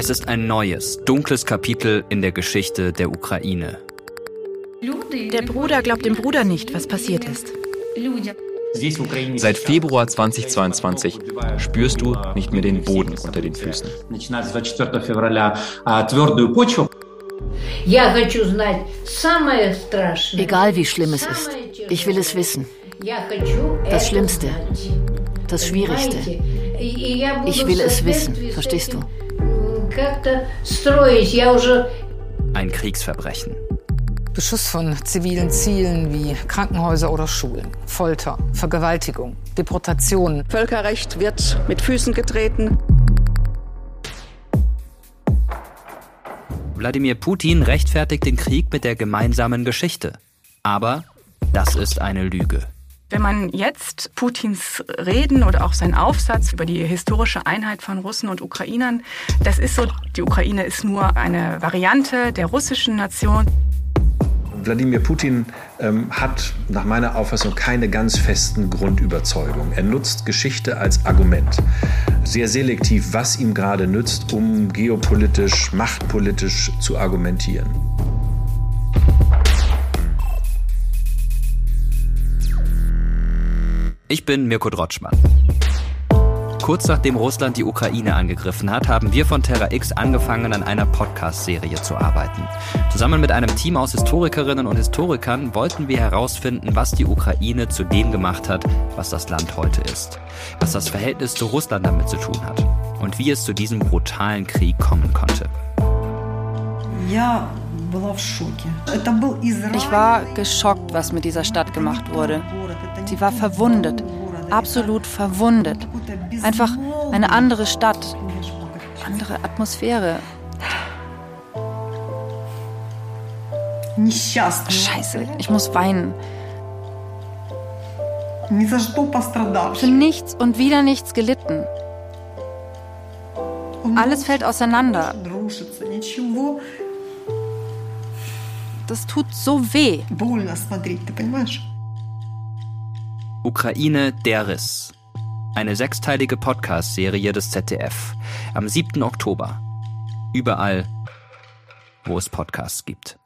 Es ist ein neues, dunkles Kapitel in der Geschichte der Ukraine. Der Bruder glaubt dem Bruder nicht, was passiert ist. Seit Februar 2022 spürst du nicht mehr den Boden unter den Füßen. Egal wie schlimm es ist, ich will es wissen. Das Schlimmste, das Schwierigste. Ich will es wissen, verstehst du? Ein Kriegsverbrechen. Beschuss von zivilen Zielen wie Krankenhäuser oder Schulen, Folter, Vergewaltigung, Deportation. Völkerrecht wird mit Füßen getreten. Wladimir Putin rechtfertigt den Krieg mit der gemeinsamen Geschichte. Aber das ist eine Lüge. Wenn man jetzt Putins Reden oder auch seinen Aufsatz über die historische Einheit von Russen und Ukrainern, das ist so, die Ukraine ist nur eine Variante der russischen Nation. Wladimir Putin ähm, hat nach meiner Auffassung keine ganz festen Grundüberzeugungen. Er nutzt Geschichte als Argument. Sehr selektiv, was ihm gerade nützt, um geopolitisch, machtpolitisch zu argumentieren. Ich bin Mirko Drotschmann. Kurz nachdem Russland die Ukraine angegriffen hat, haben wir von Terra X angefangen, an einer Podcast-Serie zu arbeiten. Zusammen mit einem Team aus Historikerinnen und Historikern wollten wir herausfinden, was die Ukraine zu dem gemacht hat, was das Land heute ist. Was das Verhältnis zu Russland damit zu tun hat. Und wie es zu diesem brutalen Krieg kommen konnte. Ich war geschockt, was mit dieser Stadt gemacht wurde. Sie war verwundet, absolut verwundet. Einfach eine andere Stadt, andere Atmosphäre. Scheiße, ich muss weinen. Für nichts und wieder nichts gelitten. Alles fällt auseinander. Das tut so weh. Ukraine der Riss. Eine sechsteilige Podcast-Serie des ZDF. Am 7. Oktober. Überall, wo es Podcasts gibt.